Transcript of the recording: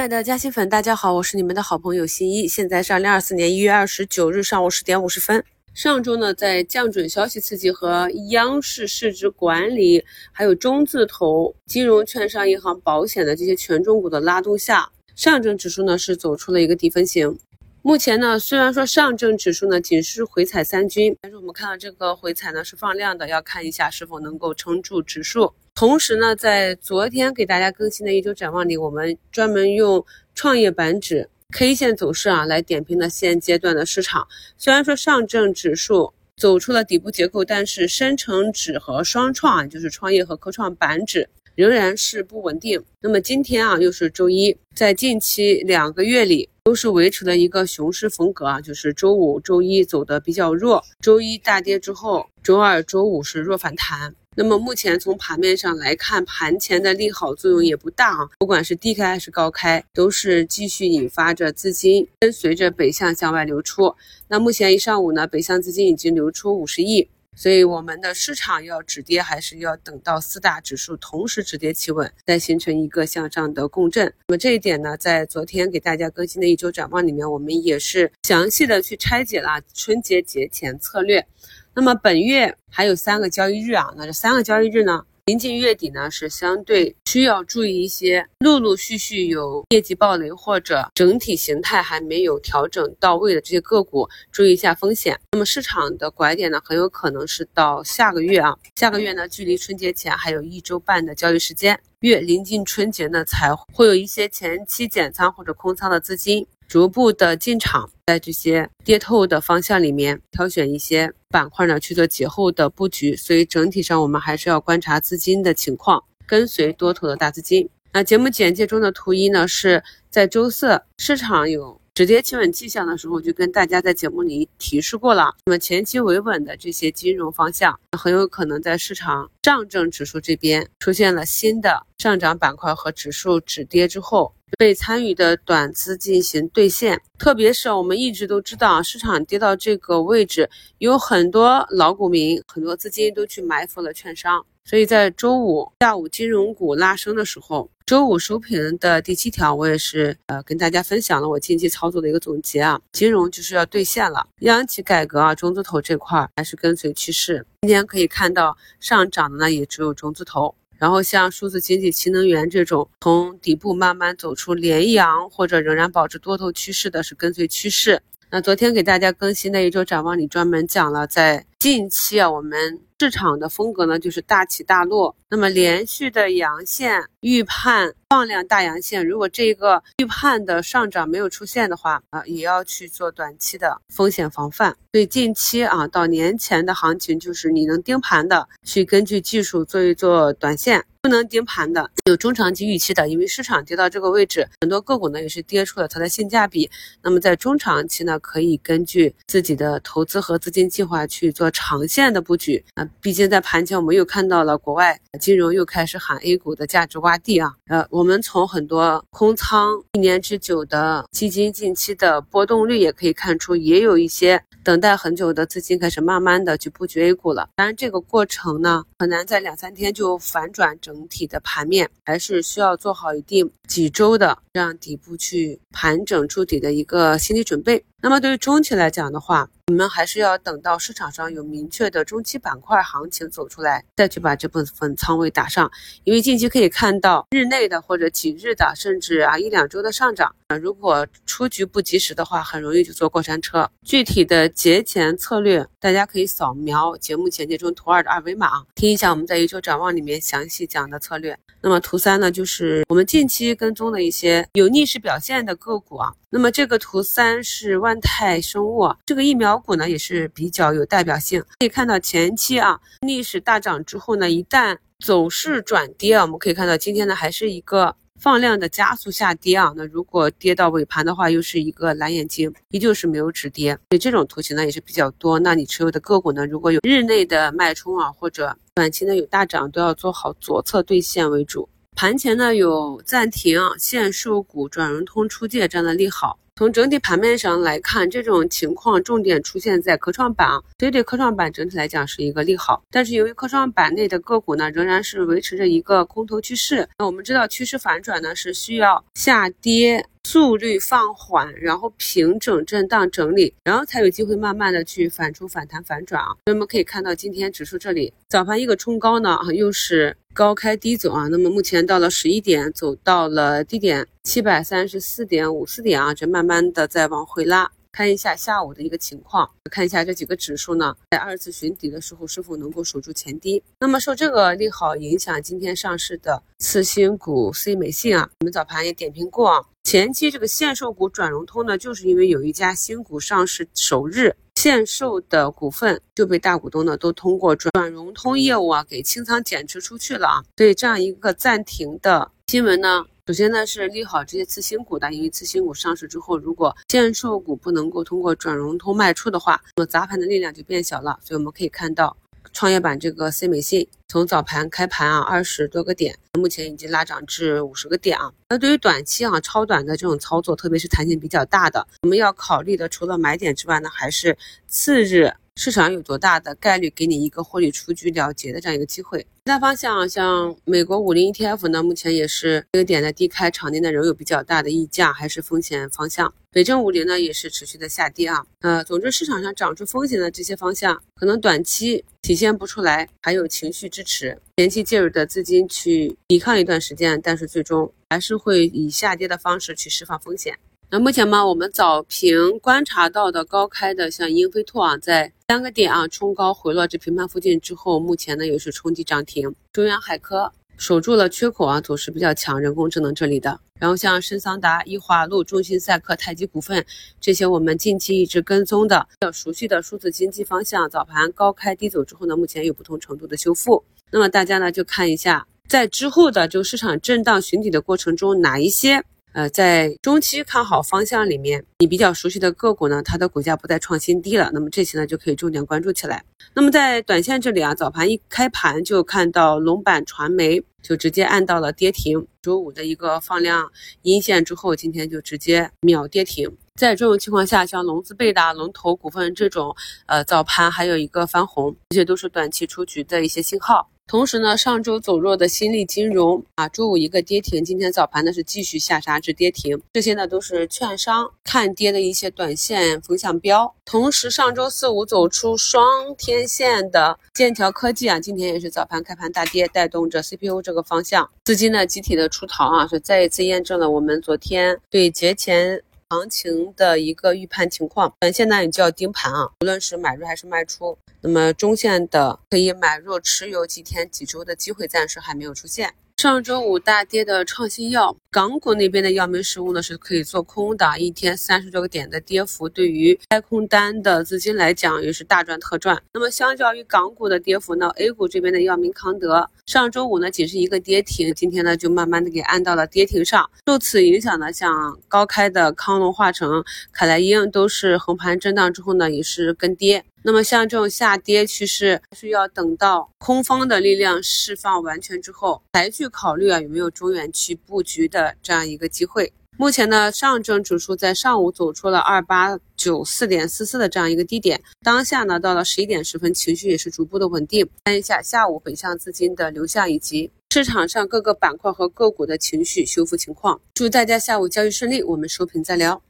亲爱的嘉兴粉，大家好，我是你们的好朋友新一。现在是二零二四年一月二十九日上午十点五十分。上周呢，在降准消息刺激和央视市值管理，还有中字头、金融、券商、银行、保险的这些权重股的拉动下，上证指数呢是走出了一个底分型。目前呢，虽然说上证指数呢仅是回踩三均，但是我们看到这个回踩呢是放量的，要看一下是否能够撑住指数。同时呢，在昨天给大家更新的一周展望里，我们专门用创业板指 K 线走势啊来点评了现阶段的市场。虽然说上证指数走出了底部结构，但是深成指和双创啊，就是创业和科创板指仍然是不稳定。那么今天啊，又是周一，在近期两个月里都是维持了一个熊市风格啊，就是周五、周一走的比较弱，周一大跌之后，周二、周五是弱反弹。那么目前从盘面上来看，盘前的利好作用也不大啊，不管是低开还是高开，都是继续引发着资金跟随着北向向外流出。那目前一上午呢，北向资金已经流出五十亿，所以我们的市场要止跌，还是要等到四大指数同时止跌企稳，再形成一个向上的共振。那么这一点呢，在昨天给大家更新的一周展望里面，我们也是详细的去拆解了春节节前策略。那么本月还有三个交易日啊，那这三个交易日呢，临近月底呢，是相对需要注意一些，陆陆续续有业绩暴雷或者整体形态还没有调整到位的这些个股，注意一下风险。那么市场的拐点呢，很有可能是到下个月啊，下个月呢，距离春节前还有一周半的交易时间，越临近春节呢，才会有一些前期减仓或者空仓的资金。逐步的进场，在这些跌透的方向里面挑选一些板块呢去做节后的布局，所以整体上我们还是要观察资金的情况，跟随多头的大资金。那节目简介中的图一呢，是在周四市场有。止跌企稳迹象的时候，就跟大家在节目里提示过了。那么前期维稳的这些金融方向，很有可能在市场上证指数这边出现了新的上涨板块和指数止跌之后，被参与的短资进行兑现。特别是我们一直都知道，市场跌到这个位置，有很多老股民、很多资金都去埋伏了券商。所以在周五下午金融股拉升的时候，周五收评的第七条，我也是呃跟大家分享了我近期操作的一个总结啊，金融就是要兑现了，央企改革啊，中字头这块还是跟随趋势。今天可以看到上涨的呢也只有中字头，然后像数字经济、新能源这种从底部慢慢走出连阳或者仍然保持多头趋势的，是跟随趋势。那昨天给大家更新的一周展望里专门讲了，在近期啊我们。市场的风格呢，就是大起大落。那么连续的阳线预判放量大阳线，如果这个预判的上涨没有出现的话啊，也要去做短期的风险防范。所以近期啊，到年前的行情，就是你能盯盘的，去根据技术做一做短线；不能盯盘的，有中长期预期的。因为市场跌到这个位置，很多个股呢也是跌出了它的性价比。那么在中长期呢，可以根据自己的投资和资金计划去做长线的布局啊。毕竟在盘前，我们又看到了国外金融又开始喊 A 股的价值洼地啊。呃，我们从很多空仓一年之久的基金近期的波动率也可以看出，也有一些等待很久的资金开始慢慢的去布局 A 股了。当然，这个过程呢，很难在两三天就反转整体的盘面，还是需要做好一定几周的让底部去盘整筑底的一个心理准备。那么对于中期来讲的话，我们还是要等到市场上有明确的中期板块行情走出来，再去把这部分仓位打上。因为近期可以看到日内的或者几日的，甚至啊一两周的上涨，啊如果出局不及时的话，很容易就坐过山车。具体的节前策略，大家可以扫描节目简介中图二的二维码，听一下我们在一周展望里面详细讲的策略。那么图三呢，就是我们近期跟踪的一些有逆势表现的个股啊。那么这个图三是万安泰生物，这个疫苗股呢也是比较有代表性。可以看到前期啊逆势大涨之后呢，一旦走势转跌啊，我们可以看到今天呢还是一个放量的加速下跌啊。那如果跌到尾盘的话，又是一个蓝眼睛，依旧是没有止跌。所以这种图形呢也是比较多。那你持有的个股呢，如果有日内的脉冲啊，或者短期呢有大涨，都要做好左侧兑现为主。盘前呢有暂停限售股转融通出借这样的利好。从整体盘面上来看，这种情况重点出现在科创板，所以对科创板整体来讲是一个利好。但是由于科创板内的个股呢，仍然是维持着一个空头趋势。那我们知道，趋势反转呢是需要下跌。速率放缓，然后平整震荡整理，然后才有机会慢慢的去反出反弹反转啊。那么可以看到，今天指数这里早盘一个冲高呢，啊又是高开低走啊。那么目前到了十一点，走到了低点七百三十四点五四点啊，这慢慢的在往回拉。看一下下午的一个情况，看一下这几个指数呢，在二次寻底的时候是否能够守住前低。那么受这个利好影响，今天上市的次新股 C 美信啊，我们早盘也点评过啊。前期这个限售股转融通呢，就是因为有一家新股上市首日限售的股份就被大股东呢都通过转融通业务啊给清仓减持出去了啊，所以这样一个暂停的新闻呢。首先呢是利好这些次新股的，因为次新股上市之后，如果限售股不能够通过转融通卖出的话，那么砸盘的力量就变小了。所以我们可以看到，创业板这个 C 美信从早盘开盘啊二十多个点，目前已经拉涨至五十个点啊。那对于短期啊超短的这种操作，特别是弹性比较大的，我们要考虑的除了买点之外呢，还是次日。市场有多大的概率给你一个获利出局了结的这样一个机会？其他方向像美国五零 ETF 呢，目前也是这个点的低开，场内呢仍有比较大的溢价，还是风险方向。北证五零呢也是持续的下跌啊。呃，总之市场上涨出风险的这些方向，可能短期体现不出来，还有情绪支持，前期介入的资金去抵抗一段时间，但是最终还是会以下跌的方式去释放风险。那目前嘛，我们早评观察到的高开的，像英飞拓啊，在三个点啊冲高回落至平盘附近之后，目前呢又是冲击涨停。中原海科守住了缺口啊，走势比较强，人工智能这里的。然后像深桑达、易华路、中信赛克、太极股份这些，我们近期一直跟踪的、比较熟悉的数字经济方向，早盘高开低走之后呢，目前有不同程度的修复。那么大家呢就看一下，在之后的就市场震荡寻底的过程中，哪一些？呃，在中期看好方向里面，你比较熟悉的个股呢，它的股价不再创新低了，那么这些呢就可以重点关注起来。那么在短线这里啊，早盘一开盘就看到龙板传媒就直接按到了跌停，周五的一个放量阴线之后，今天就直接秒跌停。在这种情况下，像龙资贝达、龙头股份这种，呃，早盘还有一个翻红，这些都是短期出局的一些信号。同时呢，上周走弱的新力金融啊，周五一个跌停，今天早盘呢是继续下杀至跌停，这些呢都是券商看跌的一些短线风向标。同时，上周四五走出双天线的剑桥科技啊，今天也是早盘开盘大跌，带动着 CPU 这个方向资金呢集体的出逃啊，是再一次验证了我们昨天对节前。行情的一个预判情况，短线呢你就要盯盘啊，无论是买入还是卖出。那么中线的可以买入持有几天几周的机会暂时还没有出现。上周五大跌的创新药，港股那边的药明实物呢是可以做空的，一天三十多个点的跌幅，对于开空单的资金来讲也是大赚特赚。那么相较于港股的跌幅呢，A 股这边的药明康德上周五呢仅是一个跌停，今天呢就慢慢的给按到了跌停上，受此影响呢，像高开的康龙化成、凯莱英都是横盘震荡之后呢也是跟跌。那么像这种下跌趋势，是要等到空方的力量释放完全之后，才去考虑啊有没有中远期布局的这样一个机会。目前呢，上证指数在上午走出了二八九四点四四的这样一个低点，当下呢到了十一点十分，情绪也是逐步的稳定。看一下下午北向资金的流向以及市场上各个板块和个股的情绪修复情况。祝大家下午交易顺利，我们收评再聊。